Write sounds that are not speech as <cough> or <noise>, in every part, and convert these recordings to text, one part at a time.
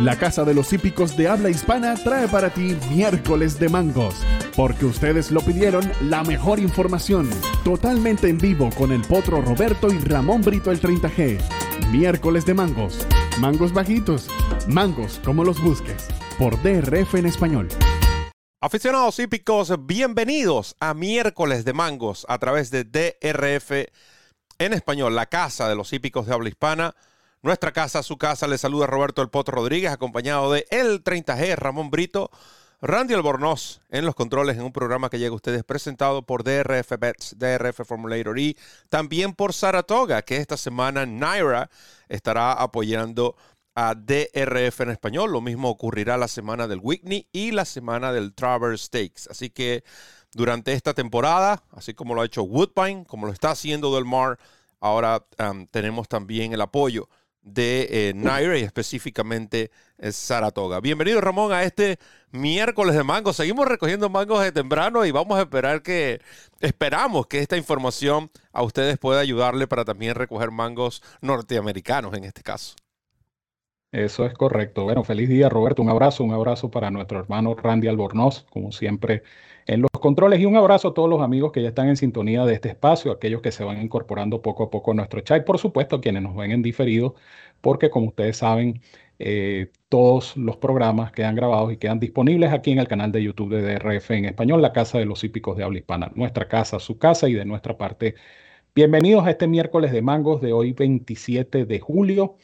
La Casa de los Hípicos de Habla Hispana trae para ti miércoles de mangos, porque ustedes lo pidieron la mejor información, totalmente en vivo con el potro Roberto y Ramón Brito el 30G. Miércoles de mangos, mangos bajitos, mangos como los busques, por DRF en español. Aficionados hípicos, bienvenidos a miércoles de mangos a través de DRF en español, la Casa de los Hípicos de Habla Hispana nuestra casa, su casa, le saluda Roberto El Potro Rodríguez, acompañado de El 30G, Ramón Brito, Randy Albornoz en los controles en un programa que llega a ustedes presentado por DRF Bets, DRF Formulator y también por Saratoga, que esta semana Naira estará apoyando a DRF en español. Lo mismo ocurrirá la semana del Whitney y la semana del Traverse Stakes. Así que durante esta temporada, así como lo ha hecho Woodbine, como lo está haciendo Del Mar, ahora tenemos también el apoyo de eh, Naira y específicamente eh, Saratoga. Bienvenido Ramón a este miércoles de mango. Seguimos recogiendo mangos de temprano y vamos a esperar que, esperamos que esta información a ustedes pueda ayudarle para también recoger mangos norteamericanos en este caso. Eso es correcto. Bueno, feliz día Roberto. Un abrazo, un abrazo para nuestro hermano Randy Albornoz, como siempre en los controles. Y un abrazo a todos los amigos que ya están en sintonía de este espacio, aquellos que se van incorporando poco a poco a nuestro chat, por supuesto, quienes nos ven en diferido, porque como ustedes saben, eh, todos los programas quedan grabados y quedan disponibles aquí en el canal de YouTube de DRF en español, la Casa de los Hípicos de Habla Hispana, nuestra casa, su casa y de nuestra parte. Bienvenidos a este miércoles de mangos de hoy 27 de julio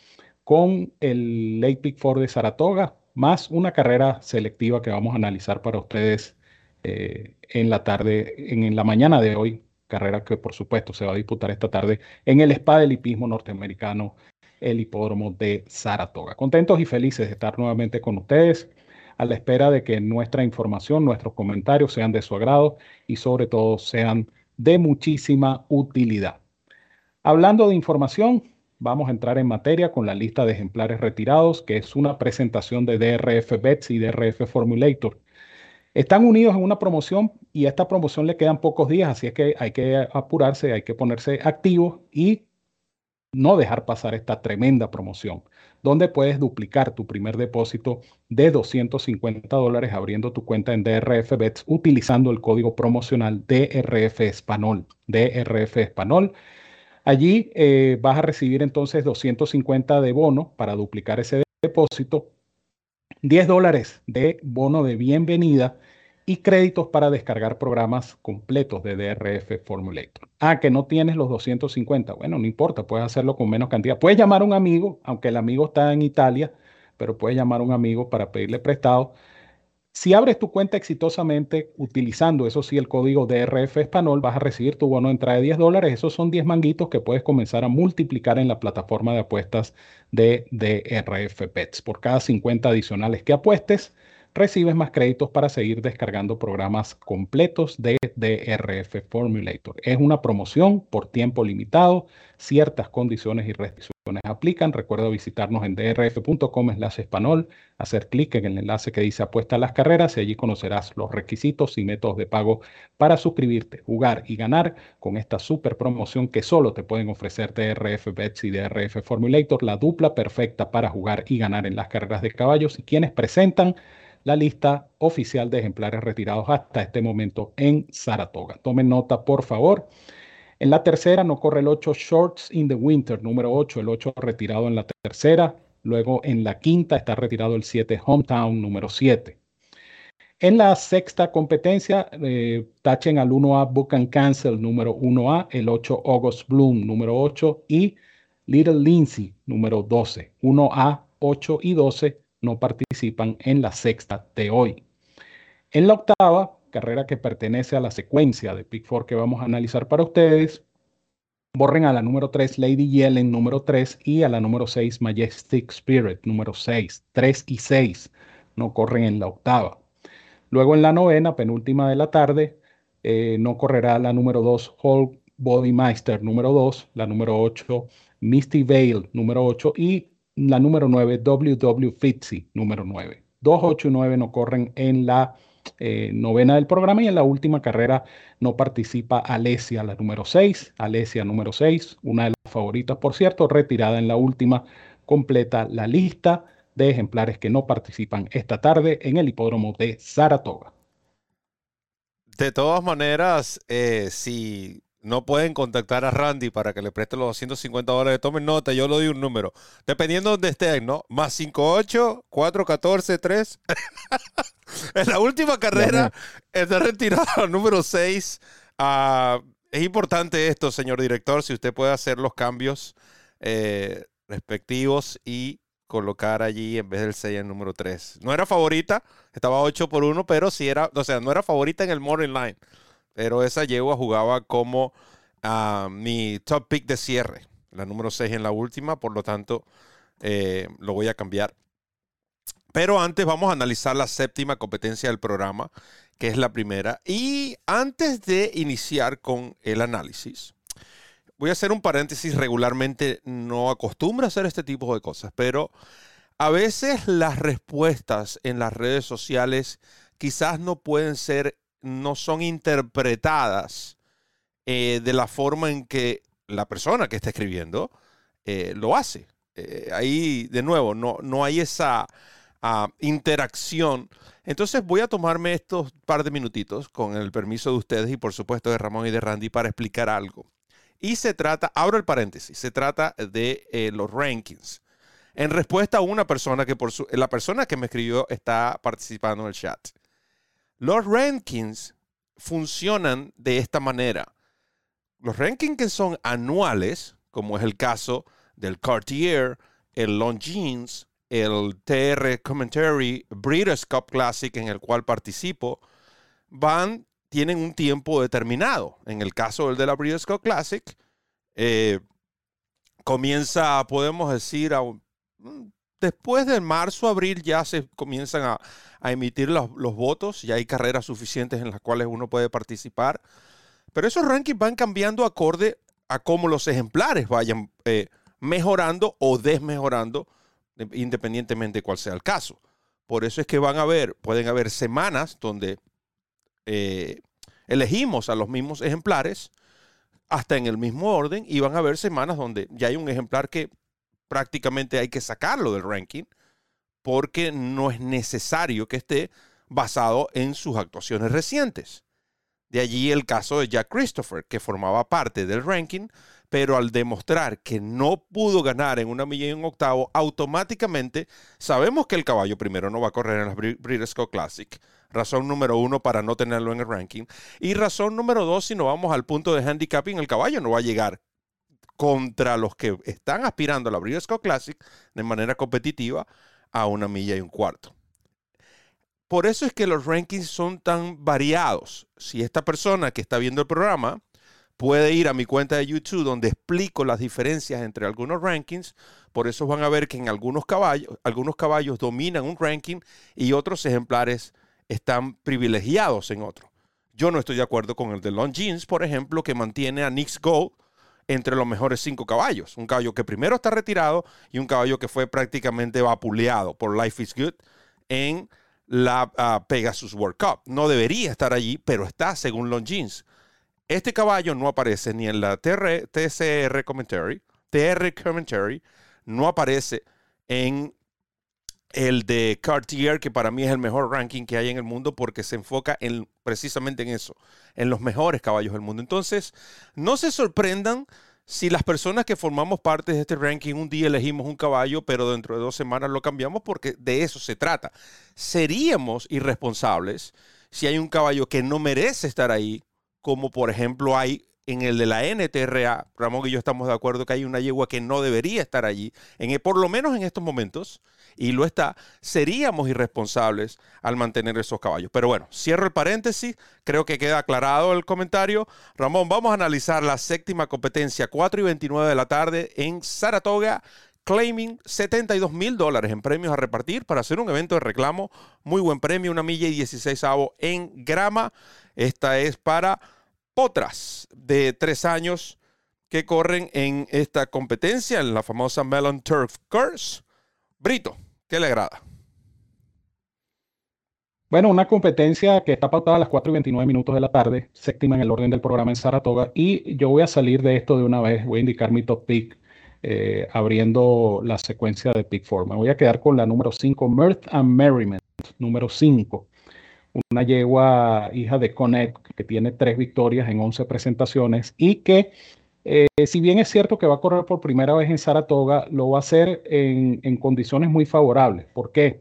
con el Lake Pick Four de Saratoga, más una carrera selectiva que vamos a analizar para ustedes eh, en la tarde, en, la mañana de hoy, carrera que por supuesto se va a disputar esta tarde en el Spa del Hipismo Norteamericano, el Hipódromo de Saratoga. Contentos y felices de estar nuevamente con ustedes a la espera de que nuestra información, nuestros comentarios sean de su agrado y sobre todo sean de muchísima utilidad. Hablando de información, vamos a entrar en materia con la lista de ejemplares retirados, que es una presentación de DRF Bets y DRF Formulator. Están unidos en una promoción y a esta promoción le quedan pocos días, así es que hay que apurarse, hay que ponerse activo y no dejar pasar esta tremenda promoción, donde puedes duplicar tu primer depósito de 250 dólares abriendo tu cuenta en DRF Bets utilizando el código promocional DRF Español. DRF Español. Allí eh, vas a recibir entonces 250 de bono para duplicar ese depósito 10 dólares de bono de bienvenida y créditos para descargar programas completos de DRF Formulator. Ah, que no tienes los 250. Bueno, no importa, puedes hacerlo con menos cantidad. Puedes llamar a un amigo, aunque el amigo está en Italia, pero puedes llamar a un amigo para pedirle prestado si abres tu cuenta exitosamente utilizando, eso sí, el código DRF Español, vas a recibir tu bono de entrada de 10 dólares. Esos son 10 manguitos que puedes comenzar a multiplicar en la plataforma de apuestas de DRF Pets. Por cada 50 adicionales que apuestes, recibes más créditos para seguir descargando programas completos de DRF Formulator. Es una promoción por tiempo limitado, ciertas condiciones y restricciones aplican. Recuerda visitarnos en drf.com slash español, hacer clic en el enlace que dice apuesta a las carreras y allí conocerás los requisitos y métodos de pago para suscribirte, jugar y ganar con esta super promoción que solo te pueden ofrecer DRF Bets y DRF Formulator, la dupla perfecta para jugar y ganar en las carreras de caballos y quienes presentan la lista oficial de ejemplares retirados hasta este momento en Saratoga. Tomen nota, por favor. En la tercera no corre el 8 Shorts in the Winter, número 8, el 8 retirado en la tercera. Luego en la quinta está retirado el 7 Hometown, número 7. En la sexta competencia, eh, tachen al 1A Book and Cancel, número 1A, el 8 August Bloom, número 8, y Little Lindsay, número 12. 1A, 8 y 12 no participan en la sexta de hoy. En la octava, carrera que pertenece a la secuencia de Pick Four que vamos a analizar para ustedes, borren a la número 3 Lady Yellen número 3 y a la número 6 Majestic Spirit número 6. 3 y 6 no corren en la octava. Luego en la novena, penúltima de la tarde, eh, no correrá la número 2 Hulk Body Meister número 2, la número 8 Misty Veil número 8 y la número 9, WW Fitzy, número 9. 2, 8 y 9 no corren en la eh, novena del programa y en la última carrera no participa Alesia, la número 6. Alesia, número 6, una de las favoritas, por cierto, retirada en la última, completa la lista de ejemplares que no participan esta tarde en el hipódromo de Saratoga. De todas maneras, eh, si no pueden contactar a Randy para que le preste los 250 dólares, tomen nota, yo lo doy un número. Dependiendo de donde estén, ¿no? Más 58, 414, 3. en la última carrera está retirado número 6. Ah, es importante esto, señor director, si usted puede hacer los cambios eh, respectivos y colocar allí en vez del 6 el número 3. No era favorita, estaba 8 por 1, pero sí era, o sea, no era favorita en el morning line. Pero esa yegua jugaba como ah, mi top pick de cierre, la número 6 en la última, por lo tanto eh, lo voy a cambiar. Pero antes vamos a analizar la séptima competencia del programa, que es la primera. Y antes de iniciar con el análisis, voy a hacer un paréntesis, regularmente no acostumbro a hacer este tipo de cosas, pero a veces las respuestas en las redes sociales quizás no pueden ser, no son interpretadas eh, de la forma en que la persona que está escribiendo eh, lo hace. Eh, ahí, de nuevo, no, no hay esa ah, interacción. Entonces voy a tomarme estos par de minutitos con el permiso de ustedes y por supuesto de Ramón y de Randy para explicar algo. Y se trata, abro el paréntesis, se trata de los rankings. En respuesta a una persona que por su, la persona que me escribió está participando en el chat. Los rankings funcionan de esta manera. Los rankings que son anuales, como es el caso del Cartier, el Longines, el TR Commentary Breeders' Cup Classic en el cual participo, van tienen un tiempo determinado. En el caso del de la Breeders' Cup Classic, eh, comienza, podemos decir, mm, después de marzo, abril ya se comienzan a, emitir los, votos, ya hay carreras suficientes en las cuales uno puede participar. Pero esos rankings van cambiando acorde a cómo los ejemplares vayan eh, mejorando o desmejorando, independientemente de cuál sea el caso. Por eso es que van a pueden haber semanas donde eh, elegimos a los mismos ejemplares hasta en el mismo orden y van a haber semanas donde ya hay un ejemplar que prácticamente hay que sacarlo del ranking porque no es necesario que esté basado en sus actuaciones recientes. De allí el caso de Jack Christopher, que formaba parte del ranking, pero al demostrar que no pudo ganar en una milla y un octavo, automáticamente sabemos que el caballo primero no va a correr en la Breeders' Cup Classic, Razón número uno para no tenerlo en el ranking. Y razón número dos, si no vamos al punto de handicapping, el caballo no va a llegar contra los que están aspirando a la Breeders' Classic de manera competitiva a una milla y un cuarto. Por eso es que los rankings son tan variados. Si esta persona que está viendo el programa puede ir a mi cuenta de YouTube donde explico las diferencias entre algunos rankings, por eso van a ver que en algunos caballos, algunos caballos dominan un ranking y otros ejemplares están privilegiados en otro. Yo no estoy de acuerdo con el de Longines, por ejemplo, que mantiene a Nix Gold entre los mejores cinco caballos. Un caballo que primero está retirado y un caballo que fue prácticamente vapuleado por Life is Good en la ah, Pegasus World Cup. No debería estar allí, pero está según Longines. Este caballo no aparece ni en la TR, TCR Commentary, TR Commentary, no aparece en el de Cartier, que para mí es el mejor ranking que hay en el mundo porque se enfoca en, precisamente en eso, en los mejores caballos del mundo. Entonces, no se sorprendan si las personas que formamos parte de este ranking un día elegimos un caballo, pero dentro de dos semanas lo cambiamos porque de eso se trata. Seríamos irresponsables si hay un caballo que no merece estar ahí, como por ejemplo hay en el de la NTRA, Ramón y yo estamos de acuerdo que hay una yegua que no debería estar allí, en, por lo menos en estos momentos, y lo está, seríamos irresponsables al mantener esos caballos. Pero bueno, cierro el paréntesis, creo que queda aclarado el comentario. Ramón, vamos a analizar la séptima competencia, 4 y 29 de la tarde en Saratoga, claiming 72 mil dólares en premios a repartir para hacer un evento de reclamo. Muy buen premio, una milla y 16 avo en grama. Esta es para potras de tres años que corren en esta competencia, en la famosa Melon Turf Course. Brito, ¿qué le agrada? Bueno, una competencia que está pautada a las 4 y 29 minutos de la tarde, séptima en el orden del programa en Saratoga. Y yo voy a salir de esto de una vez, voy a indicar mi top pick eh, abriendo la secuencia de Pick Four. Me voy a quedar con la número 5, Mirth and Merriment, número 5. Una yegua hija de Connect que tiene tres victorias en 11 presentaciones y que, eh, si bien es cierto que va a correr por primera vez en Saratoga, lo va a hacer en, en condiciones muy favorables. ¿Por qué?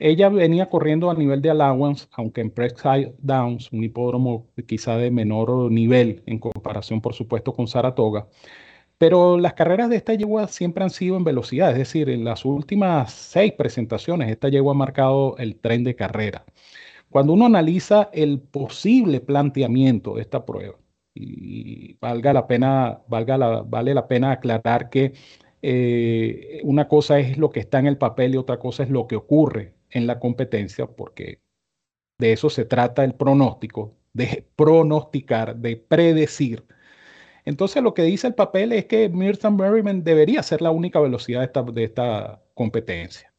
Ella venía corriendo a nivel de allowance, aunque en Preside Downs, un hipódromo quizá de menor nivel en comparación, por supuesto, con Saratoga. Pero las carreras de esta yegua siempre han sido en velocidad, es decir, en las últimas seis presentaciones, esta yegua ha marcado el tren de carrera. Cuando uno analiza el posible planteamiento de esta prueba, y valga la pena, valga la, vale la pena aclarar que eh, una cosa es lo que está en el papel y otra cosa es lo que ocurre en la competencia, porque de eso se trata el pronóstico, de pronosticar, de predecir. Entonces lo que dice el papel es que Mirthan Merriman debería ser la única velocidad de esta, de esta competencia.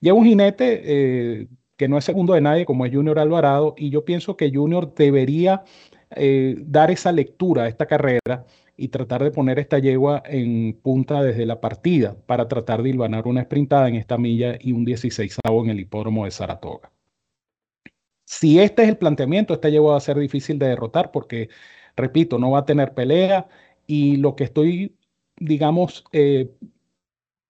Lleva un jinete eh, que no es segundo de nadie como es Junior Alvarado y yo pienso que Junior debería eh, dar esa lectura a esta carrera y tratar de poner esta yegua en punta desde la partida para tratar de hilvanar una sprintada en esta milla y un 16 en el hipódromo de Saratoga. Si este es el planteamiento, esta yegua va a ser difícil de derrotar porque, repito, no va a tener pelea y lo que estoy, digamos, eh,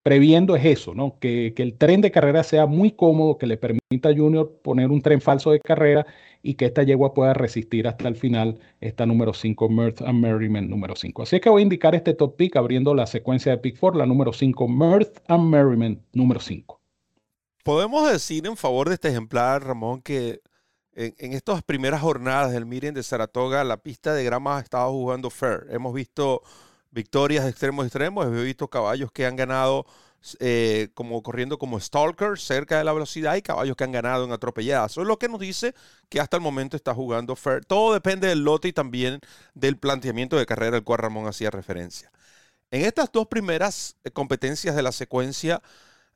previendo es eso, ¿no? Que, que, el tren de carrera sea muy cómodo, que le permita a Junior poner un tren falso de carrera y que esta yegua pueda resistir hasta el final esta número 5, Mirth and Merriment número 5. Así que voy a indicar este top pick abriendo la secuencia de pick 4, la número 5, Mirth and Merriment número 5. Podemos decir en favor de este ejemplar, Ramón, que en, en estas primeras jornadas del Miren de Saratoga, la pista de grama ha estado jugando fair. Hemos visto victorias de extremos extremos, hemos visto caballos que han ganado eh, como corriendo como stalker cerca de la velocidad y caballos que han ganado en atropelladas. Eso es lo que nos dice que hasta el momento está jugando fair. Todo depende del lote y también del planteamiento de carrera al cual Ramón hacía referencia. En estas dos primeras eh, competencias de la secuencia,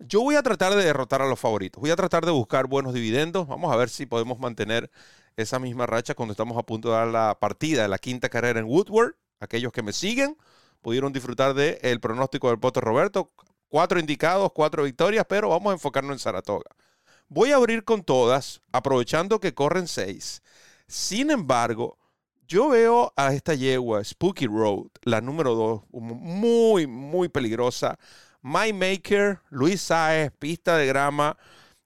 yo voy a tratar de derrotar a los favoritos. Voy a tratar de buscar buenos dividendos. Vamos a ver si podemos mantener esa misma racha cuando estamos a punto de dar la partida de la quinta carrera en Woodward. Aquellos que me siguen pudieron disfrutar del pronóstico del Poto Roberto. Cuatro indicados, cuatro victorias, pero vamos a enfocarnos en Saratoga. Voy a abrir con todas, aprovechando que corren seis. Sin embargo, yo veo a esta yegua, Spooky Road, la número dos, muy, muy peligrosa. My Maker, Luis Saez, pista de grama.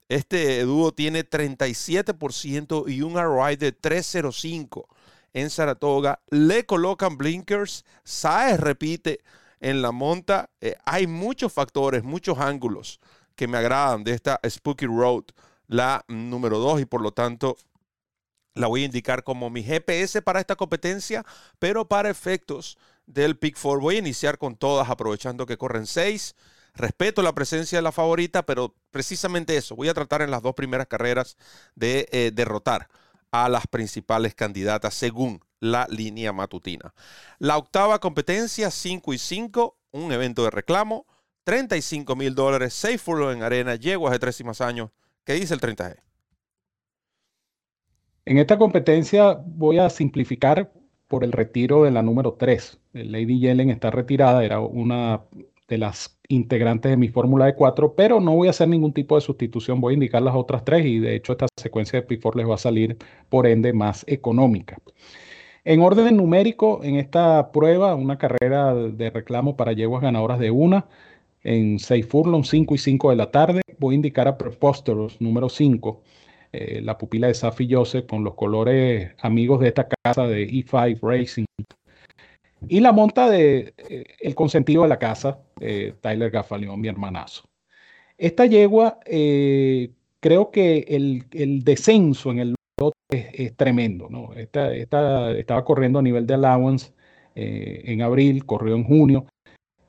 Este dúo tiene 37% y un ROI de 305 en Saratoga. Le colocan blinkers. Saez repite en la monta. Eh, hay muchos factores, muchos ángulos que me agradan de esta Spooky Road, la número 2, y por lo tanto la voy a indicar como mi GPS para esta competencia, pero para efectos del Pick 4 voy a iniciar con todas, aprovechando que corren 6. Respeto la presencia de la favorita, pero precisamente eso, voy a tratar en las dos primeras carreras de eh, derrotar a las principales candidatas según la línea matutina. La octava competencia, 5 y 5, un evento de reclamo, 35 mil dólares, 6 furlos en arena, yeguas de tres y más años. ¿Qué dice el 30G? En esta competencia voy a simplificar por el retiro de la número 3. Lady Yellen está retirada, era una de las integrantes de mi fórmula de 4, pero no voy a hacer ningún tipo de sustitución, voy a indicar las otras tres y de hecho esta secuencia de P4 les va a salir por ende más económica. En orden numérico, en esta prueba, una carrera de reclamo para yeguas ganadoras de una, en 6 furlongs, 5 y 5 de la tarde, voy a indicar a Preposterous número 5, eh, la pupila de Safi Joseph con los colores amigos de esta casa de E5 Racing. Y la monta de eh, el consentido de la casa, eh, Tyler Gaffalion, mi hermanazo. Esta yegua, creo que el, el descenso en el es, tremendo. ¿no? Esta, estaba corriendo a nivel de allowance eh, en abril, corrió en junio.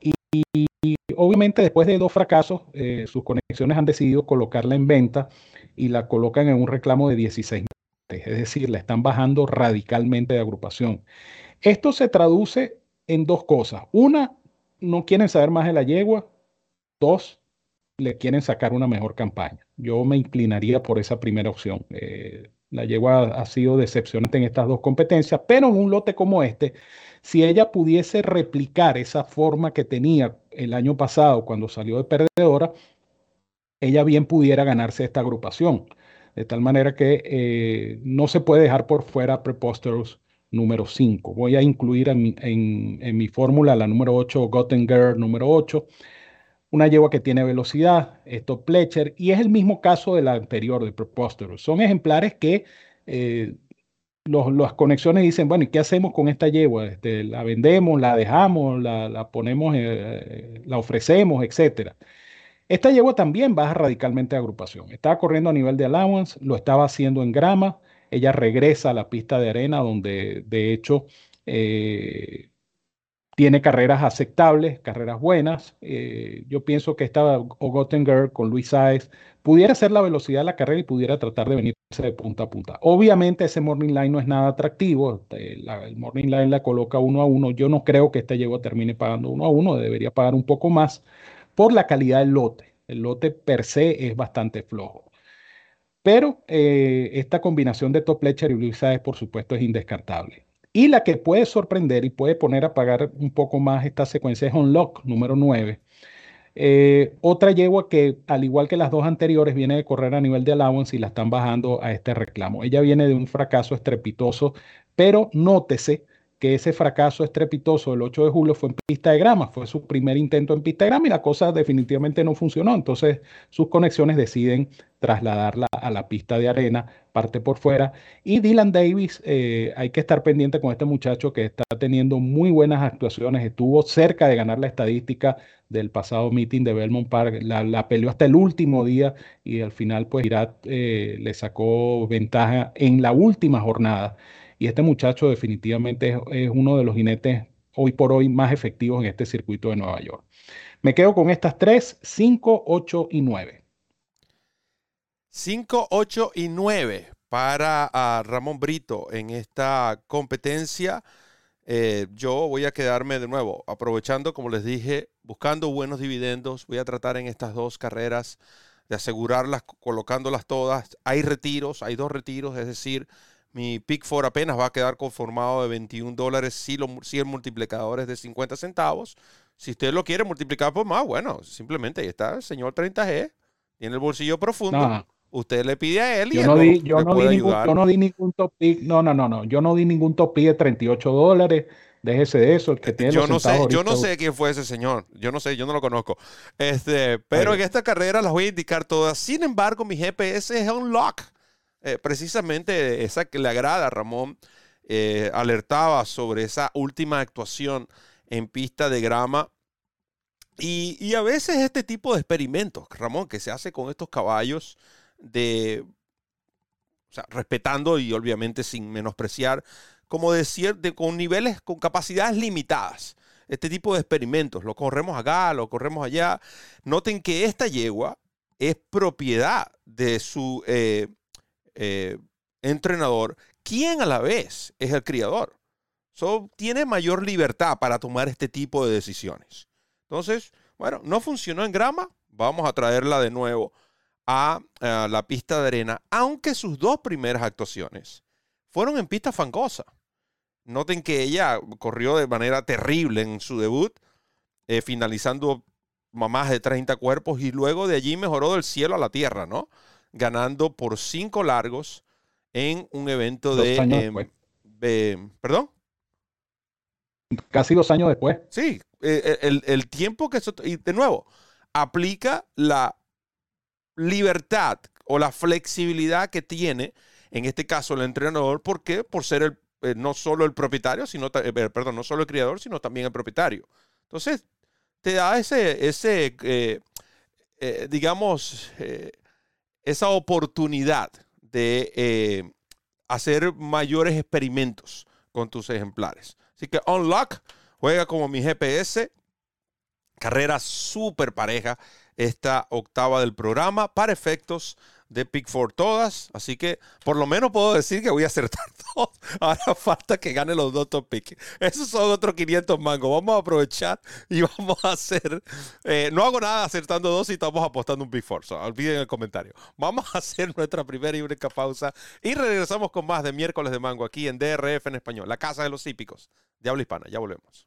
Y, obviamente después de dos fracasos, eh, sus conexiones han decidido colocarla en venta y la colocan en un reclamo de 16 Es decir, la están bajando radicalmente de agrupación. Esto se traduce en dos cosas. Una, no quieren saber más de la yegua. Dos, le quieren sacar una mejor campaña. Yo me inclinaría por esa primera opción. Eh, la yegua ha sido decepcionante en estas dos competencias, pero en un lote como este, si ella pudiese replicar esa forma que tenía el año pasado, cuando salió de perdedora, ella bien pudiera ganarse esta agrupación. De tal manera que eh, no se puede dejar por fuera Preposterous número 5. Voy a incluir en, en mi fórmula la número 8, Gottenger número 8 una yegua que tiene velocidad, esto Pletcher, y es el mismo caso de la anterior, de Preposterous. Son ejemplares que eh, las conexiones dicen, bueno, ¿y qué hacemos con esta yegua? Este, ¿La vendemos, la dejamos, la, ponemos, eh, la ofrecemos, etcétera? Esta yegua también baja radicalmente de agrupación. Estaba corriendo a nivel de allowance, lo estaba haciendo en grama. Ella regresa a la pista de arena, donde de hecho eh, tiene carreras aceptables, carreras buenas. Eh, yo pienso que esta Girl con Luis Saez pudiera ser la velocidad de la carrera y pudiera tratar de venirse de punta a punta. Obviamente ese morning line no es nada atractivo. Este, el morning line la coloca uno a uno. Yo no creo que esta yegua termine pagando uno a uno. Debería pagar un poco más por la calidad del lote. El lote per se es bastante flojo. Pero eh, esta combinación de Top Fletcher y Saez, por supuesto, es indescartable. Y la que puede sorprender y puede poner a pagar un poco más esta secuencia es Unlock número 9. Eh, otra yegua que, al igual que las dos anteriores, viene de correr a nivel de allowance y la están bajando a este reclamo. Ella viene de un fracaso estrepitoso, pero nótese que ese fracaso estrepitoso del 8 de julio fue en pista de grama, fue su primer intento en pista de grama y la cosa definitivamente no funcionó. Entonces sus conexiones deciden trasladarla a la pista de arena, parte por fuera. Y Dylan Davis, eh, hay que estar pendiente con este muchacho que está teniendo muy buenas actuaciones, estuvo cerca de ganar la estadística del pasado meeting de Belmont Park, la, peleó hasta el último día y al final pues Irat eh, le sacó ventaja en la última jornada. Y este muchacho definitivamente es, uno de los jinetes hoy por hoy más efectivos en este circuito de Nueva York. Me quedo con estas tres, 5, 8 y 9. 5, 8 y 9 para ah, Ramón Brito en esta competencia. Eh, yo voy a quedarme de nuevo, aprovechando, como les dije, buscando buenos dividendos. Voy a tratar en estas dos carreras de asegurarlas, colocándolas todas. Hay retiros, hay dos retiros, es decir, mi Pick 4 apenas va a quedar conformado de 21 dólares si, lo, si el multiplicador es de 50 centavos. Si usted lo quiere multiplicar por más, bueno, simplemente ahí está el señor 30G, tiene el bolsillo profundo. Usted le pide a él y yo no di, yo no di ningún, yo no di ningún top pick, no, no, no, no, yo no di ningún top pick de 38 dólares. Déjese de eso, el que tiene yo no sé, yo no sé quién fue ese señor, yo no sé, yo no lo conozco. Este, pero en esta carrera las voy a indicar todas. Sin embargo, mi GPS es un lock. Eh, precisamente esa que le agrada a Ramón, eh, alertaba sobre esa última actuación en pista de grama. Y, a veces este tipo de experimentos, Ramón, que se hace con estos caballos de, respetando y obviamente sin menospreciar, como decir, de, con niveles, con capacidades limitadas. Este tipo de experimentos, lo corremos acá, lo corremos allá. Noten que esta yegua es propiedad de su eh, eh, entrenador, quien a la vez es el criador. So, tiene mayor libertad para tomar este tipo de decisiones. Entonces, bueno, no funcionó en grama, vamos a traerla de nuevo a, la pista de arena, aunque sus dos primeras actuaciones fueron en pista fangosa. Noten que ella corrió de manera terrible en su debut, eh, finalizando más de 30 cuerpos y luego de allí mejoró del cielo a la tierra, ¿no? Ganando por cinco largos en un evento de... Em, ¿Perdón? Casi dos años después. Sí, eh, eh, el, tiempo que... Y de nuevo, aplica la libertad o la flexibilidad que tiene, en este caso el entrenador, porque por ser el, eh, no solo el propietario, sino, perdón, no solo el criador, sino también el propietario. Entonces, te da ese, ese digamos, esa oportunidad de eh, hacer mayores experimentos con tus ejemplares. Así que Unlock juega como mi GPS. Carrera súper pareja esta octava del programa para efectos de Pick for todas. Así que por lo menos puedo decir que voy a acertar <laughs> todos. Ahora falta que gane los dos top pick. Esos son otros 500 mangos. Vamos a aprovechar y <laughs> vamos a hacer. Eh, no hago nada acertando dos y estamos apostando un Pick Four. olviden el comentario. Vamos a hacer <laughs> nuestra primera y única pausa y regresamos con más de miércoles de mango aquí en DRF en español, la casa de los hípicos de habla hispana. Ya volvemos.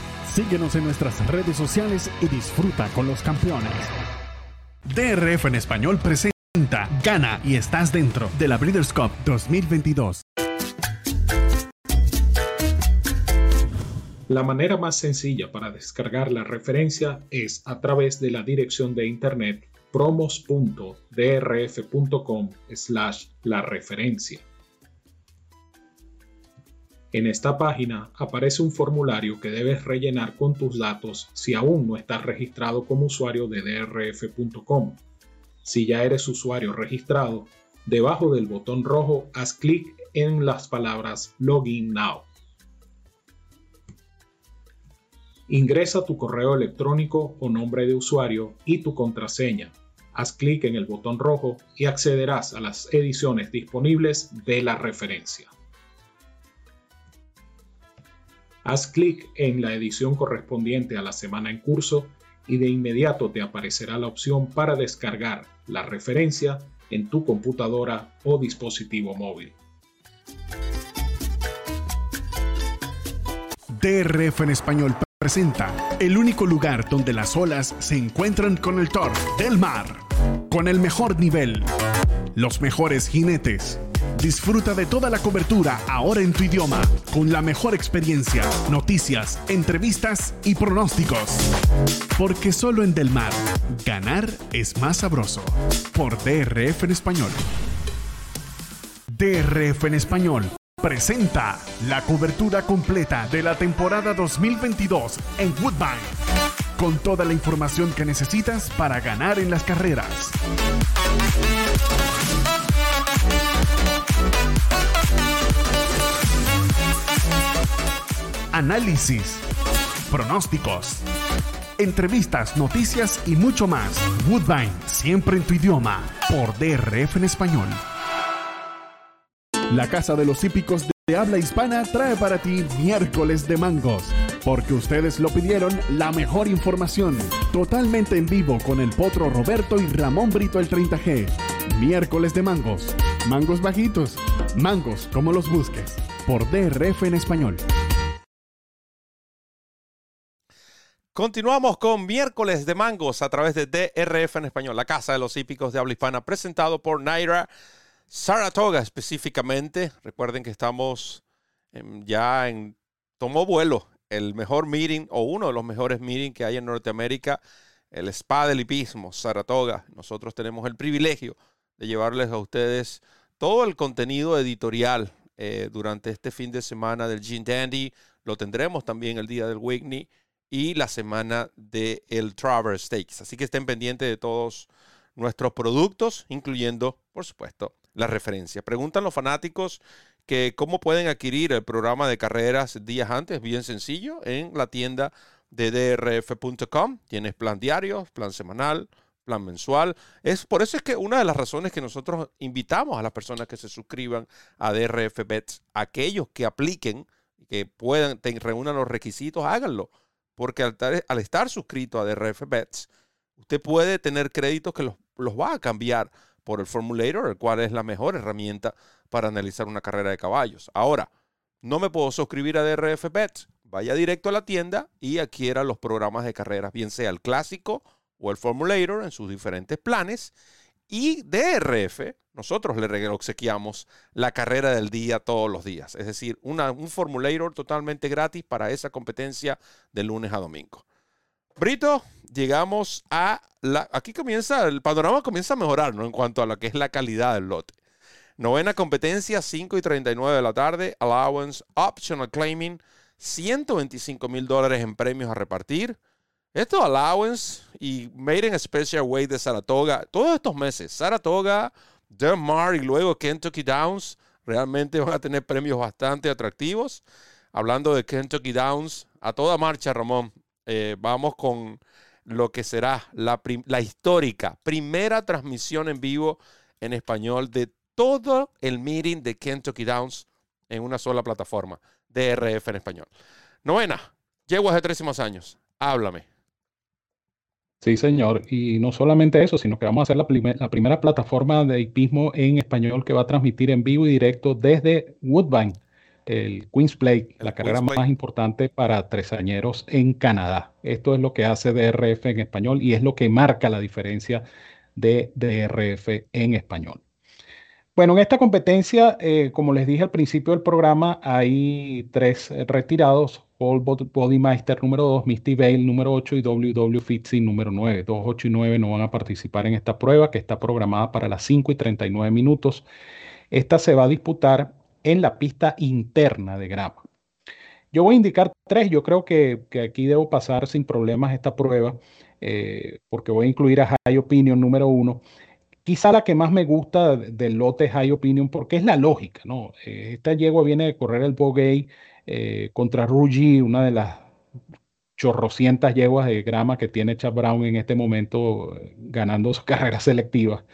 Síguenos en nuestras redes sociales y disfruta con los campeones. DRF en español presenta, gana y estás dentro de la Breeders' Cup 2022. La manera más sencilla para descargar la referencia es a través de la dirección de internet promos.drf.com slash la referencia. En esta página aparece un formulario que debes rellenar con tus datos si aún no estás registrado como usuario de drf.com. Si ya eres usuario registrado, debajo del botón rojo haz clic en las palabras Login Now. Ingresa tu correo electrónico o nombre de usuario y tu contraseña. Haz clic en el botón rojo y accederás a las ediciones disponibles de la referencia. Haz clic en la edición correspondiente a la semana en curso y de inmediato te aparecerá la opción para descargar la referencia en tu computadora o dispositivo móvil. DRF en español presenta el único lugar donde las olas se encuentran con el Thor del mar, con el mejor nivel, los mejores jinetes. Disfruta de toda la cobertura ahora en tu idioma, con la mejor experiencia, noticias, entrevistas y pronósticos. Porque solo en Del Mar, ganar es más sabroso. Por DRF en español. DRF en español presenta la cobertura completa de la temporada 2022 en Woodbine, con toda la información que necesitas para ganar en las carreras. Análisis, pronósticos, entrevistas, noticias y mucho más. Woodbine, siempre en tu idioma, por DRF en español. La Casa de los Hípicos de Habla Hispana trae para ti miércoles de mangos. Porque ustedes lo pidieron, la mejor información. Totalmente en vivo con el potro Roberto y Ramón Brito el 30G. Miércoles de mangos. Mangos bajitos. Mangos como los busques. Por DRF en español. Continuamos con miércoles de mangos a través de DRF en español, la casa de los hípicos de habla hispana, presentado por Naira Saratoga específicamente. Recuerden que estamos ya en, tomó vuelo el mejor meeting o uno de los mejores meetings que hay en Norteamérica, el Spa del Hipismo, Saratoga. Nosotros tenemos el privilegio de llevarles a ustedes todo el contenido editorial eh, durante este fin de semana del Gene Dandy. Lo tendremos también el día del Whitney y la semana del el Traverse Stakes. Así que estén pendientes de todos nuestros productos, incluyendo, por supuesto, la referencia. Preguntan los fanáticos que cómo pueden adquirir el programa de carreras días antes, bien sencillo, en la tienda de drf.com. Tienes plan diario, plan semanal, plan mensual. Es por eso es que una de las razones que nosotros invitamos a las personas que se suscriban a DRF Bets, aquellos que apliquen, que puedan, te, reúnan los requisitos, háganlo. Porque al, estar suscrito a DRF Bets, usted puede tener créditos que los, los va a cambiar por el Formulator, el cual es la mejor herramienta para analizar una carrera de caballos. Ahora, no me puedo suscribir a DRF Bets. Vaya directo a la tienda y adquiera los programas de carreras, bien sea el clásico o el Formulator en sus diferentes planes. Y DRF, nosotros le obsequiamos la carrera del día todos los días. Es decir, un Formulator totalmente gratis para esa competencia de lunes a domingo. Brito, llegamos a la. Aquí comienza, el panorama comienza a mejorar, ¿no? En cuanto a lo que es la calidad del lote. Novena competencia, 5 y 39 de la tarde. Allowance, optional claiming, 125 mil dólares en premios a repartir. Esto allowance y Made in Special Way de Saratoga, todos estos meses, Saratoga, Del Mar y luego Kentucky Downs, realmente van a tener premios bastante atractivos. Hablando de Kentucky Downs, a toda marcha, Ramón. Eh, vamos con lo que será la, la, histórica primera transmisión en vivo en español de todo el meeting de Kentucky Downs en una sola plataforma, DRF en español. Novena, llego hace trésimos años. Háblame. Sí, señor. Y no solamente eso, sino que vamos a hacer la, la, primera plataforma de hipismo en español que va a transmitir en vivo y directo desde Woodbine, el Queen's Play, la carrera más importante para tresañeros en Canadá. Esto es lo que hace DRF en español y es lo que marca la diferencia de DRF en español. Bueno, en esta competencia, eh, como les dije al principio del programa, hay tres retirados. Paul Bodymeister número 2, Misty Vale número 8 y WW Fitzy número 9. 2, 8 y 9 no van a participar en esta prueba que está programada para las 5 y 39 minutos. Esta se va a disputar en la pista interna de grama. Yo voy a indicar tres, yo creo que, aquí debo pasar sin problemas esta prueba, eh, porque voy a incluir a High Opinion número uno. Quizá la que más me gusta del lote High Opinion, porque es la lógica, ¿no? Esta yegua viene de correr el Bogey eh, contra Rugi, una de las chorrocientas yeguas de grama que tiene Chad Brown en este momento, ganando <laughs> su carrera selectiva.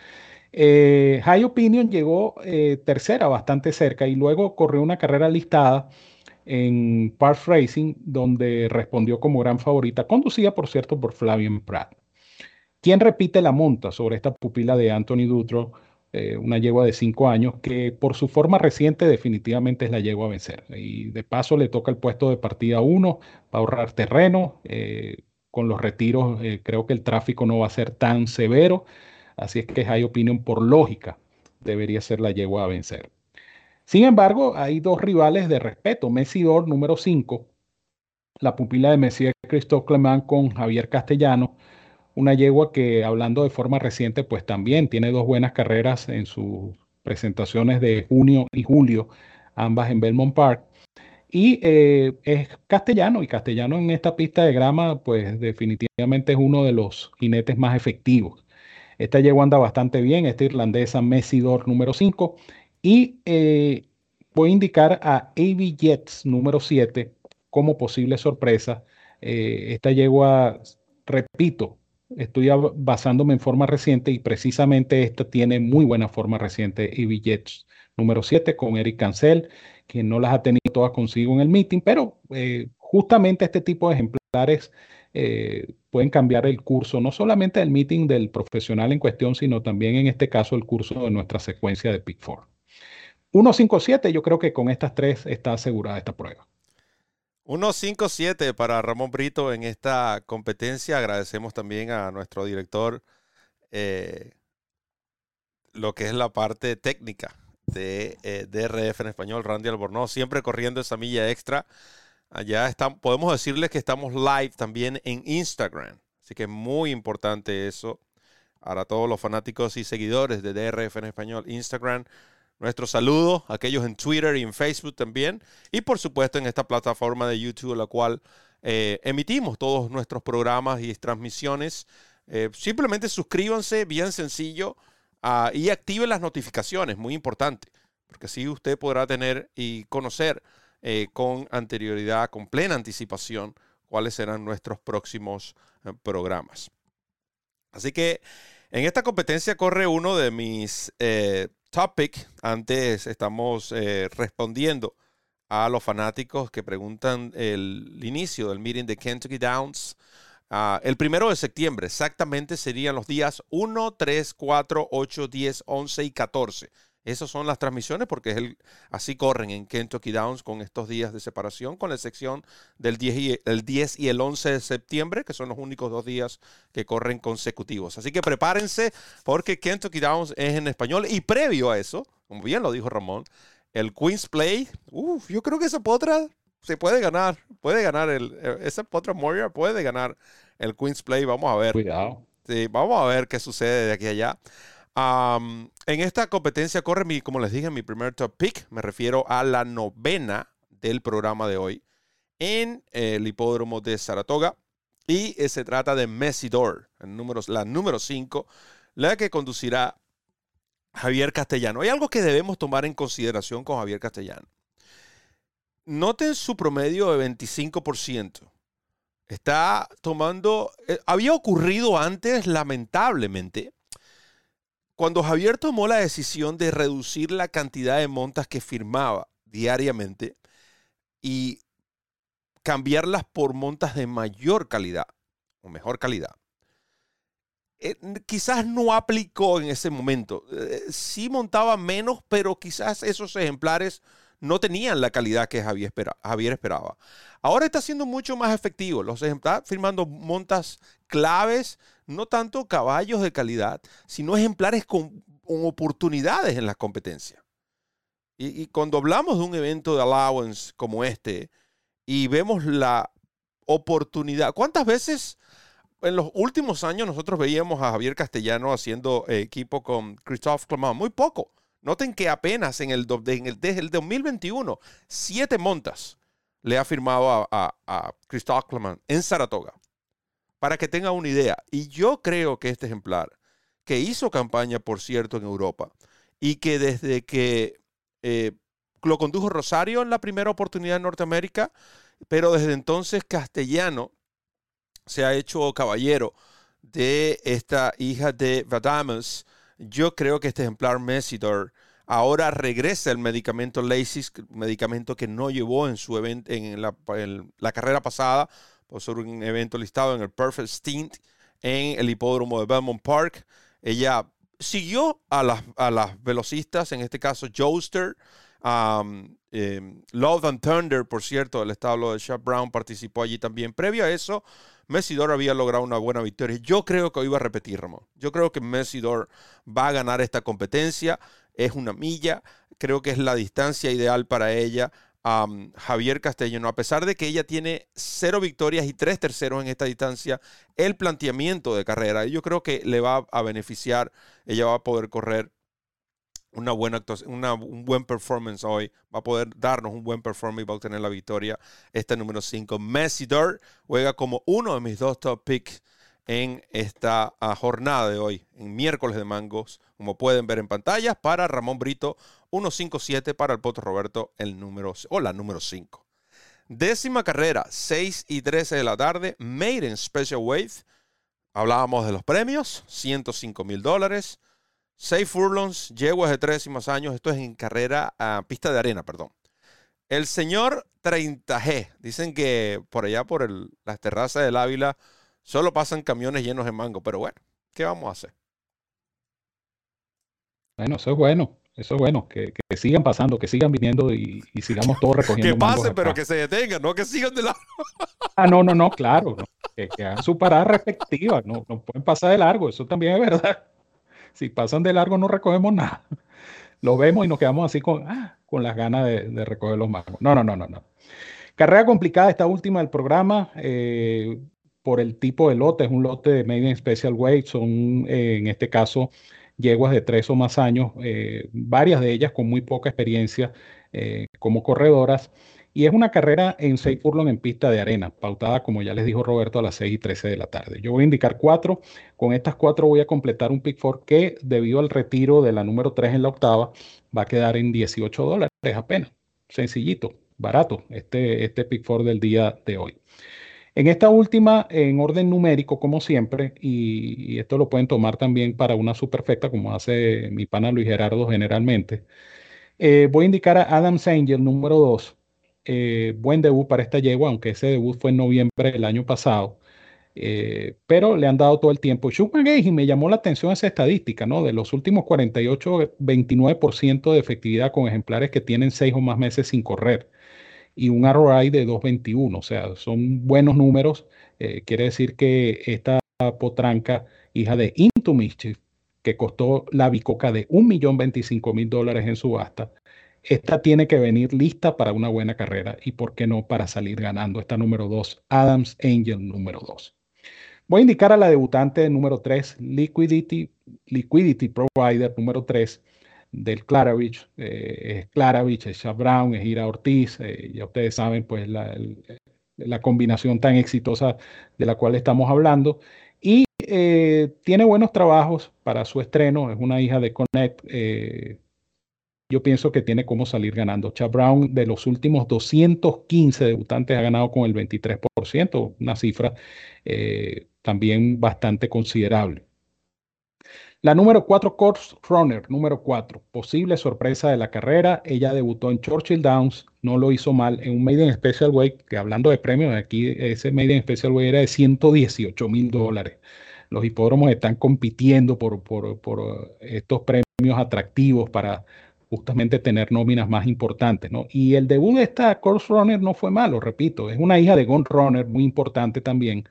Eh, High Opinion llegó eh, tercera, bastante cerca, y luego corrió una carrera listada en Park Racing, donde respondió como gran favorita, conducida, por cierto, por Flavian Pratt. ¿Quién repite la monta sobre esta pupila de Anthony Dutro, eh, una yegua de cinco años, que por su forma reciente definitivamente es la yegua a vencer? Y de paso le toca el puesto de partida 1 para ahorrar terreno. con los retiros creo que el tráfico no va a ser tan severo. Así es que High Opinion, por lógica, debería ser la yegua a vencer. Sin embargo, hay dos rivales de respeto. Messidor, número 5, la pupila de Messier Christophe Clement con Javier Castellano, una yegua que, hablando de forma reciente, pues también tiene dos buenas carreras en sus presentaciones de junio y julio, ambas en Belmont Park. Y eh, es castellano, y castellano en esta pista de grama, pues definitivamente es uno de los jinetes más efectivos. Esta yegua anda bastante bien, esta irlandesa Messidor número 5. Y eh, voy a indicar a AV Jets número 7 como posible sorpresa. Eh, esta yegua, repito, estoy basándome en forma reciente y precisamente esta tiene muy buena forma reciente, AV Jets número 7 con Eric Cancel, que no las ha tenido todas consigo en el meeting, pero eh, justamente este tipo de ejemplares eh, pueden cambiar el curso, no solamente del meeting del profesional en cuestión, sino también en este caso el curso de nuestra secuencia de Pick 4. 157, yo creo que con estas tres está asegurada esta prueba. 157 para Ramón Brito en esta competencia. Agradecemos también a nuestro director eh, lo que es la parte técnica de eh, DRF en español, Randy Albornoz, siempre corriendo esa milla extra Allá están, podemos decirles que estamos live también en Instagram. Así que es muy importante eso para todos los fanáticos y seguidores de DRF en español. Instagram, nuestro saludo a aquellos en Twitter y en Facebook también. Y por supuesto en esta plataforma de YouTube, la cual eh, emitimos todos nuestros programas y transmisiones. Eh, simplemente suscríbanse, bien sencillo, ah, y activen las notificaciones, muy importante, porque así usted podrá tener y conocer eh, con anterioridad, con plena anticipación, cuáles serán nuestros próximos programas. Así que en esta competencia corre uno de mis topics. Antes estamos respondiendo a los fanáticos que preguntan el, inicio del meeting de Kentucky Downs. Ah, el primero de septiembre, exactamente serían los días 1, 3, 4, 8, 10, 11 y 14. Esas son las transmisiones porque es el, así corren en Kentucky Downs con estos días de separación, con la excepción del 10 y el, 10 y el 11 de septiembre, que son los únicos dos días que corren consecutivos. Así que prepárense porque Kentucky Downs es en español y previo a eso, como bien lo dijo Ramón, el Queen's Play, uf, yo creo que esa potra se puede ganar, puede ganar el, esa potra Moria puede ganar el Queen's Play, vamos a ver. Cuidado. Sí, vamos a ver qué sucede de aquí a allá en esta competencia corre mi, como les dije, mi primer top pick. Me refiero a la novena del programa de hoy en el hipódromo de Saratoga. Y se trata de Messidor, la número 5, la que conducirá Javier Castellano. Hay algo que debemos tomar en consideración con Javier Castellano. noten su promedio de 25%. Está tomando, eh, había ocurrido antes, lamentablemente, cuando Javier tomó la decisión de reducir la cantidad de montas que firmaba diariamente y cambiarlas por montas de mayor calidad o mejor calidad. Eh, quizás no aplicó en ese momento. Eh, sí montaba menos, pero quizás esos ejemplares no tenían la calidad que Javier, esperaba. Ahora está siendo mucho más efectivo. Los está firmando montas claves, no tanto caballos de calidad, sino ejemplares con, oportunidades en las competencias. Y, cuando hablamos de un evento de allowance como este y vemos la oportunidad, ¿cuántas veces en los últimos años nosotros veíamos a Javier Castellano haciendo eh, equipo con Christophe Clement? Muy poco. Noten que apenas en el, desde el 2021, siete montas le ha firmado a, a, Christophe Clement en Saratoga. Para que tenga una idea. Y yo creo que este ejemplar, que hizo campaña, por cierto, en Europa, y que desde que eh, lo condujo Rosario en la primera oportunidad en Norteamérica, pero desde entonces Castellano se ha hecho caballero de esta hija de Vadamus. Yo creo que este ejemplar Messidor ahora regresa el medicamento Lasis, medicamento que no llevó en su evento en la, carrera pasada, por ser un evento listado en el Perfect Stint en el hipódromo de Belmont Park. Ella siguió a las, a las velocistas, en este caso Joester, em, Love and Thunder, por cierto, el establo de Shep Brown participó allí también. Previo a eso, Messidor había logrado una buena victoria. Yo creo que hoy va a repetir, Ramón. Yo creo que Messidor va a ganar esta competencia. Es una milla. Creo que es la distancia ideal para ella. Javier Castellano, a pesar de que ella tiene cero victorias y tres terceros en esta distancia, el planteamiento de carrera, yo creo que le va a beneficiar. Ella va a poder correr una buena actuación, un buen performance hoy. Va a poder darnos un buen performance y va a obtener la victoria. Este número 5, Messidor, juega como uno de mis dos top picks en esta ah, jornada de hoy, en miércoles de mangos, como pueden ver en pantalla, para Ramón Brito, 157 para el Poto Roberto, el número, o la número 5. Décima carrera, 6 y 13 de la tarde, Made in Special Wave. Hablábamos de los premios, 105 mil dólares. 6 furlongs, yeguas de tres y más años. Esto es en carrera a pista de arena, perdón. El señor 30G. Dicen que por allá, por las terrazas del Ávila, solo pasan camiones llenos de mango. Pero bueno, ¿qué vamos a hacer? Bueno, eso es bueno. Eso es bueno, que, sigan pasando, que sigan viniendo y, sigamos todos <laughs> recogiendo. que pasen, pero que se detengan, no que sigan de lado. <laughs> ah, no, no, no, claro. Que, hagan su parada respectiva, no, no pueden pasar de largo, eso también es verdad. Si pasan de largo no recogemos nada. Lo vemos y nos quedamos así con, ah, con las ganas de, recoger los mangos. No, no, no, no, no. Carrera complicada esta última del programa. Eh, por el tipo de lote, es un lote de Made in Special Weight, son eh, en este caso yeguas de tres o más años, eh, varias de ellas con muy poca experiencia como corredoras. Y es una carrera en 6 furlong en pista de arena, pautada, como ya les dijo Roberto, a las 6 y 13 de la tarde. Yo voy a indicar cuatro. Con estas cuatro voy a completar un pick four que, debido al retiro de la número 3 en la octava, va a quedar en 18 dólares apenas. Sencillito, barato, este, este pick four del día de hoy. En esta última, en orden numérico, como siempre, y, esto lo pueden tomar también para una superfecta, como hace mi pana Luis Gerardo generalmente, eh, voy a indicar a Adam Angel, número 2, eh, buen debut para esta yegua, aunque ese debut fue en noviembre del año pasado. Eh, pero le han dado todo el tiempo. Y me llamó la atención esa estadística, ¿no? De los últimos 48, 29% de efectividad con ejemplares que tienen seis o más meses sin correr y un ROI de 2.21, o sea, son buenos números. Eh, quiere decir que esta potranca, hija de Into Mischief, que costó la bicoca de 1.025.000 dólares en subasta, esta tiene que venir lista para una buena carrera y, ¿por qué no, para salir ganando? Esta número 2, Adams Angel número 2. Voy a indicar a la debutante número 3, Liquidity, Liquidity Provider número 3 del Claravich. Eh, es Claravich, es Chad Brown, es Ira Ortiz. Eh, ya ustedes saben, pues, la, la, combinación tan exitosa de la cual estamos hablando. Y eh, tiene buenos trabajos para su estreno. Es una hija de Connect yo pienso que tiene cómo salir ganando. Chad Brown de los últimos 215 debutantes ha ganado con el 23%, una cifra eh, también bastante considerable. La número 4, Course Runner, número 4, posible sorpresa de la carrera. Ella debutó en Churchill Downs, no lo hizo mal en un Maiden Special Weight, que hablando de premios, aquí ese Maiden Special Weight era de 118 mil dólares. Los hipódromos están compitiendo por, por, por estos premios atractivos para justamente tener nóminas más importantes, ¿no? Y el debut de esta Course Runner no fue malo, repito, es una hija de Gone Runner muy importante también.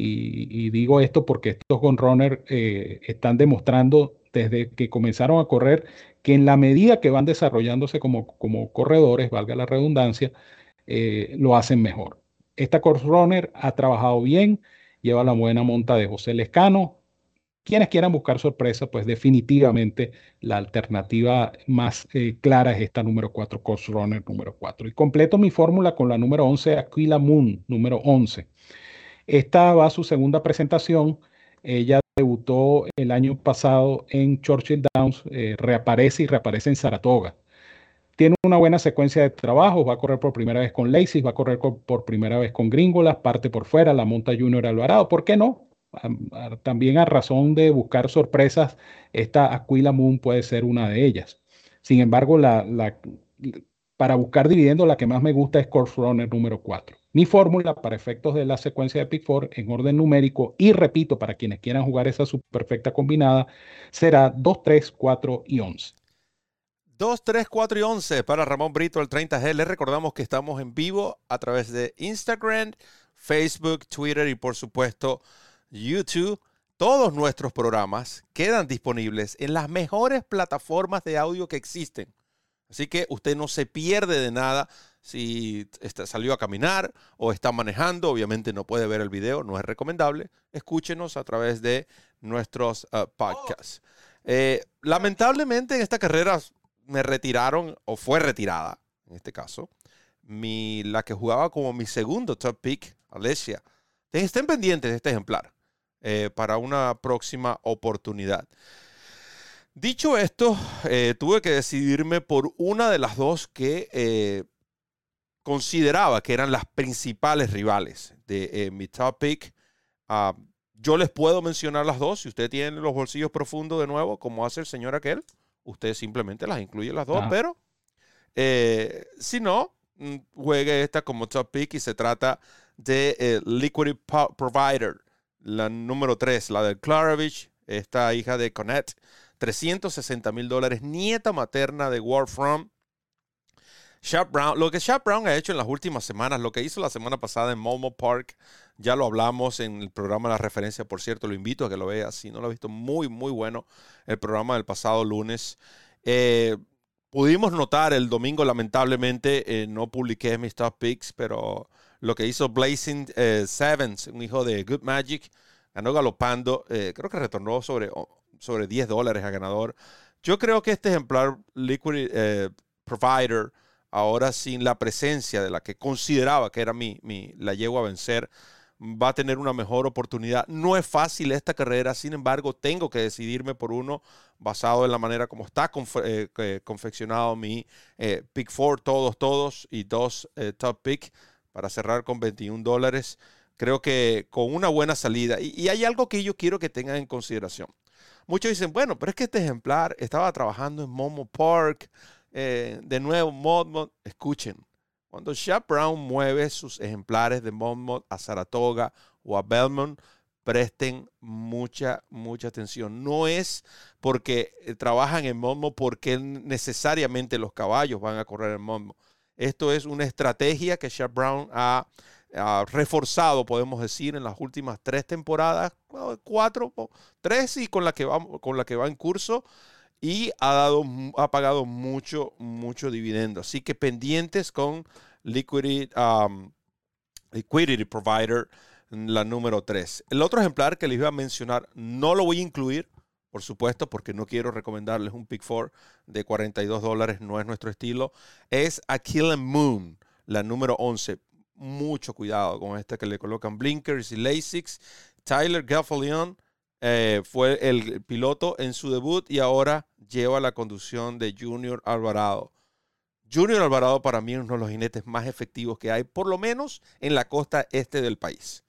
Y, digo esto porque estos Gone Runner eh, están demostrando desde que comenzaron a correr que en la medida que van desarrollándose como, como corredores, valga la redundancia, eh, lo hacen mejor. Esta Course Runner ha trabajado bien, lleva la buena monta de José Lescano, quienes quieran buscar sorpresa, pues definitivamente la alternativa más eh, clara es esta número 4, Coast Runner número 4. Y completo mi fórmula con la número 11, Aquila Moon, número 11. Esta va a su segunda presentación. Ella debutó el año pasado en Churchill Downs, eh, reaparece y reaparece en Saratoga. Tiene una buena secuencia de trabajos, va a correr por primera vez con Lacey, va a correr por primera vez con Gringolas, parte por fuera, la monta Junior Alvarado. ¿Por qué no? también a razón de buscar sorpresas, esta Aquila Moon puede ser una de ellas. Sin embargo, para buscar dividendo, la que más me gusta es Course Runner número 4. Mi fórmula para efectos de la secuencia de Pick 4 en orden numérico y repito, para quienes quieran jugar esa superfecta combinada, será 2, 3, 4 y 11. 2, 3, 4 y 11 para Ramón Brito, el 30G. Les recordamos que estamos en vivo a través de Instagram, Facebook, Twitter y por supuesto YouTube, todos nuestros programas quedan disponibles en las mejores plataformas de audio que existen. Así que usted no se pierde de nada si salió a caminar o está manejando. Obviamente no puede ver el video, no es recomendable. Escúchenos a través de nuestros uh, podcasts. Eh, lamentablemente en esta carrera me retiraron, o fue retirada, en este caso, mi, la que jugaba como mi segundo top pick, Alessia. Estén pendientes de este ejemplar. Eh, para una próxima oportunidad. Dicho esto, eh, tuve que decidirme por una de las dos que consideraba que eran las principales rivales de mi top pick. Ah, yo les puedo mencionar las dos. Si usted tiene los bolsillos profundos de nuevo, como hace el señor aquel, usted simplemente las incluye las dos. Pero si no, mm, juegue esta como top pick y se trata de Liquidity Provider la número 3, la del Klarovich, esta hija de Conet, 360 mil dólares, nieta materna de Warfrom. Sharp Brown, lo que Sharp Brown ha hecho en las últimas semanas, lo que hizo la semana pasada en Momo Park, ya lo hablamos en el programa La Referencia, por cierto, lo invito a que lo vea, si no lo ha visto, muy, muy bueno el programa del pasado lunes. Eh, pudimos notar el domingo, lamentablemente, eh, no publiqué mis top picks, pero lo que hizo Blazing eh, Sevens, un hijo de Good Magic, ganó galopando, eh, creo que retornó sobre, sobre 10 dólares a ganador. Yo creo que este ejemplar Liquid Provider, ahora sin la presencia de la que consideraba que era mi, mi, la yegua a vencer, va a tener una mejor oportunidad. No es fácil esta carrera, sin embargo, tengo que decidirme por uno basado en la manera como está confeccionado mi pick four, todos, todos, y dos top pick para cerrar con 21 dólares. Creo que con una buena salida. Y, hay algo que yo quiero que tengan en consideración. Muchos dicen, bueno, pero es que este ejemplar estaba trabajando en Momo Park. Eh, de nuevo, Monmouth. Escuchen, cuando Shap Brown mueve sus ejemplares de Monmouth a Saratoga o a Belmont, presten mucha, mucha atención. No es porque eh, trabajan en Monmouth porque necesariamente los caballos van a correr en Monmouth. Esto es una estrategia que Sharp Brown ha, reforzado, podemos decir, en las últimas tres temporadas, cuatro, tres y con la que va, con la que va en curso y ha dado, ha pagado mucho, mucho dividendo. Así que pendientes con Liquidity, um, Liquidity Provider, la número tres. El otro ejemplar que les iba a mencionar, no lo voy a incluir por supuesto, porque no quiero recomendarles un Pick 4 de 42 dólares, no es nuestro estilo, es Aquila Moon, la número 11. Mucho cuidado con esta que le colocan blinkers y LASIX. Tyler Gaffalion, eh, fue el piloto en su debut y ahora lleva la conducción de Junior Alvarado. Junior Alvarado para mí es uno de los jinetes más efectivos que hay, por lo menos en la costa este del país.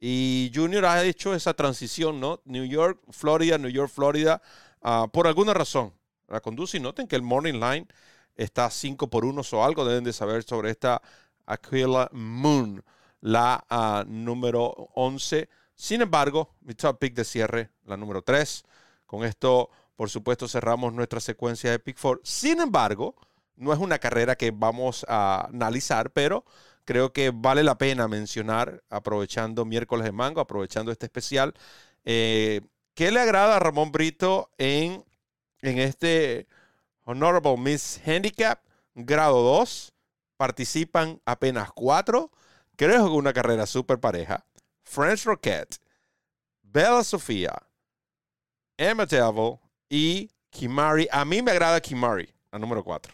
Y Junior ha hecho esa transición, ¿no? New York, Florida, New York, Florida, ah, por alguna razón. La conduce y noten que el Morning Line está 5 por 1 o algo. Deben de saber sobre esta Aquila Moon, la ah, número 11. Sin embargo, mi top pick de cierre, la número 3. Con esto, por supuesto, cerramos nuestra secuencia de Pick 4. Sin embargo, no es una carrera que vamos a analizar, pero creo que vale la pena mencionar, aprovechando miércoles de mango, aprovechando este especial. Eh, ¿Qué le agrada a Ramón Brito en, en este Honorable Miss Handicap, grado 2? Participan apenas cuatro. Creo que una carrera súper pareja. French Rocket, Bella Sofía, Emma Devil y Kimari. A mí me agrada Kimari, la número 4.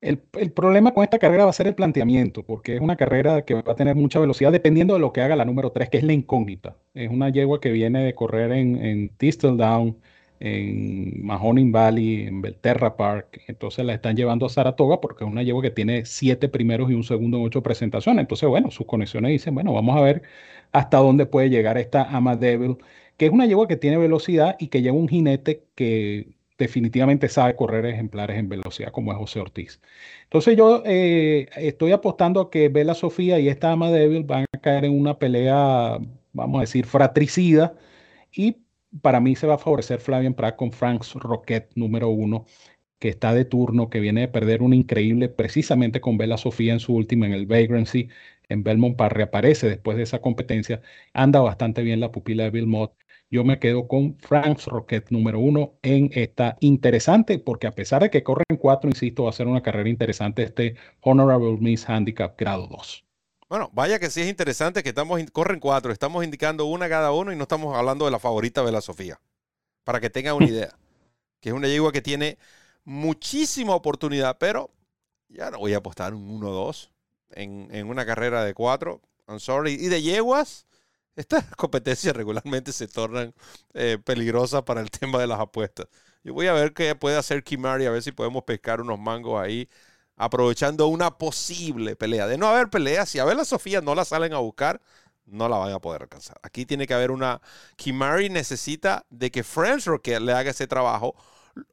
El, problema con esta carrera va a ser el planteamiento, porque es una carrera que va a tener mucha velocidad dependiendo de lo que haga la número 3, que es la incógnita. Es una yegua que viene de correr en, en Down, en Mahoning Valley, en Belterra Park. Entonces la están llevando a Saratoga porque es una yegua que tiene siete primeros y un segundo en ocho presentaciones. Entonces, bueno, sus conexiones dicen, bueno, vamos a ver hasta dónde puede llegar esta Ama Devil, que es una yegua que tiene velocidad y que lleva un jinete que definitivamente sabe correr ejemplares en velocidad, como es José Ortiz. Entonces yo eh, estoy apostando a que Bella Sofía y esta Ama Devil van a caer en una pelea, vamos a decir, fratricida, y para mí se va a favorecer Flavian Pratt con Franks Rocket número uno, que está de turno, que viene de perder un increíble, precisamente con Bella Sofía en su última, en el Vagrancy, en Belmont Park, reaparece después de esa competencia, anda bastante bien la pupila de Bill Mott yo me quedo con Franks Rocket número uno en esta interesante, porque a pesar de que corren cuatro, insisto, va a ser una carrera interesante este Honorable Miss Handicap grado 2. Bueno, vaya que sí es interesante que estamos, corren cuatro, estamos indicando una cada uno y no estamos hablando de la favorita de la Sofía, para que tengan una <laughs> idea, que es una yegua que tiene muchísima oportunidad, pero ya no voy a apostar un 1-2 en, en una carrera de cuatro, I'm sorry, y de yeguas, estas <laughs> competencias regularmente se tornan eh, peligrosas para el <laughs> tema de las apuestas. Yo voy a ver qué puede hacer Kimari, a ver si podemos pescar unos mangos ahí, aprovechando una posible pelea. De no haber pelea, si a ver la Sofía no la salen a buscar, no la van a poder alcanzar. Aquí tiene que haber una. Kimari necesita de que French Rocket le haga ese trabajo.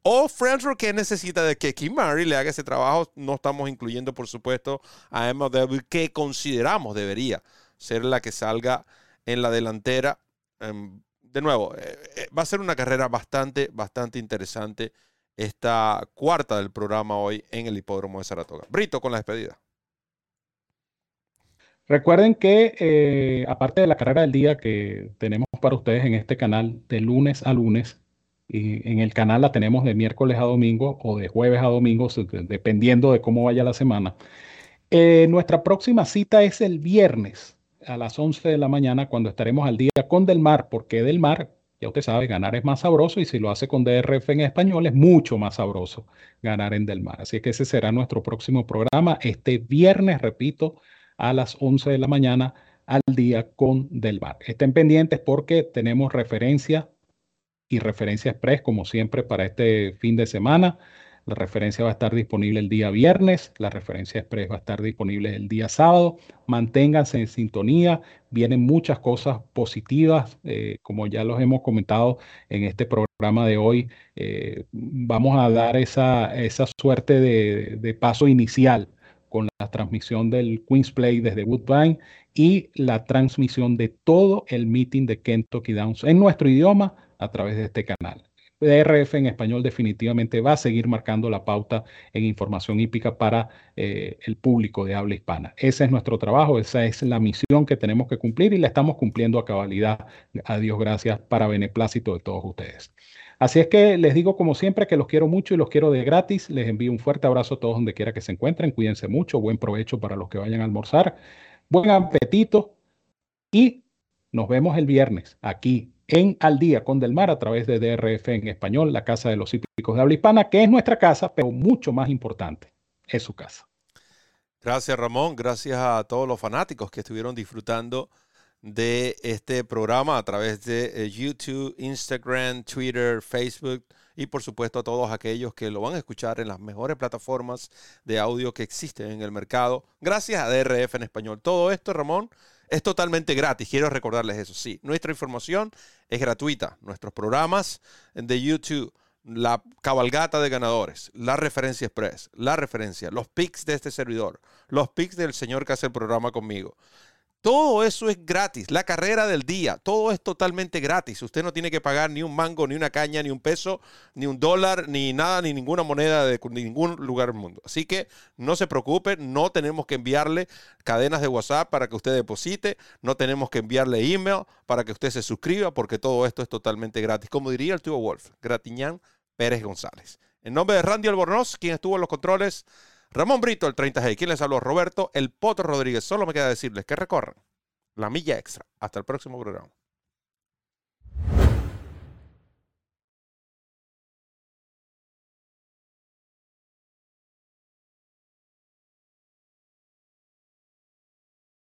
O French Rocket necesita de que Kimari le haga ese trabajo. No estamos incluyendo, por supuesto, a Emma Devil, que consideramos debería ser la que salga en la delantera. Em, de nuevo, eh, eh, va a ser una carrera bastante, bastante interesante esta cuarta del programa hoy en el hipódromo de Saratoga. Brito con la despedida. Recuerden que eh, aparte de la carrera del día que tenemos para ustedes en este canal de lunes a lunes, y en el canal la tenemos de miércoles a domingo o de jueves a domingo, dependiendo de cómo vaya la semana. nuestra próxima cita es el viernes a las 11 de la mañana cuando estaremos al día con Del Mar, porque Del Mar, ya usted sabe, ganar es más sabroso y si lo hace con DRF en español es mucho más sabroso ganar en Del Mar. Así que ese será nuestro próximo programa este viernes, repito, a las 11 de la mañana al día con Del Mar. Estén pendientes porque tenemos referencia y referencia express como siempre para este fin de semana. La referencia va a estar disponible el día viernes, la referencia express va a estar disponible el día sábado. Manténganse en sintonía, vienen muchas cosas positivas, eh, como ya los hemos comentado en este programa de hoy. Eh, vamos a dar esa, esa suerte de, de paso inicial con la transmisión del Queen's Play desde Woodbine y la transmisión de todo el meeting de Kentucky Downs en nuestro idioma a través de este canal. DRF en español definitivamente va a seguir marcando la pauta en información hípica para eh, el público de habla hispana. Ese es nuestro trabajo, esa es la misión que tenemos que cumplir y la estamos cumpliendo a cabalidad. A Dios gracias para beneplácito de todos ustedes. Así es que les digo como siempre que los quiero mucho y los quiero de gratis. Les envío un fuerte abrazo a todos donde quiera que se encuentren. Cuídense mucho, buen provecho para los que vayan a almorzar. Buen apetito y nos vemos el viernes aquí en Al Día con Del Mar a través de DRF en español, la Casa de los Hípicos de Habla Hispana, que es nuestra casa, pero mucho más importante, es su casa. Gracias Ramón, gracias a todos los fanáticos que estuvieron disfrutando de este programa a través de eh, YouTube, Instagram, Twitter, Facebook y por supuesto a todos aquellos que lo van a escuchar en las mejores plataformas de audio que existen en el mercado, gracias a DRF en español. Todo esto, Ramón, es totalmente gratis. Quiero recordarles eso. Sí, nuestra información es gratuita. Nuestros programas de YouTube, la cabalgata de ganadores, la referencia express, la referencia, los pics de este servidor, los pics del señor que hace el programa conmigo. Todo eso es gratis. La carrera del día, todo es totalmente gratis. Usted no tiene que pagar ni un mango, ni una caña, ni un peso, ni un dólar, ni nada, ni ninguna moneda de ningún lugar del mundo. Así que no se preocupe, no tenemos que enviarle cadenas de WhatsApp para que usted deposite, no tenemos que enviarle email para que usted se suscriba, porque todo esto es totalmente gratis. Como diría el tío Wolf, Gratiñán Pérez González. En nombre de Randy Albornoz, quien estuvo en los controles, Ramón Brito, el 30G. ¿Quién les habló? Roberto, el Potro Rodríguez. Solo me queda decirles que recorran la milla extra. Hasta el próximo programa.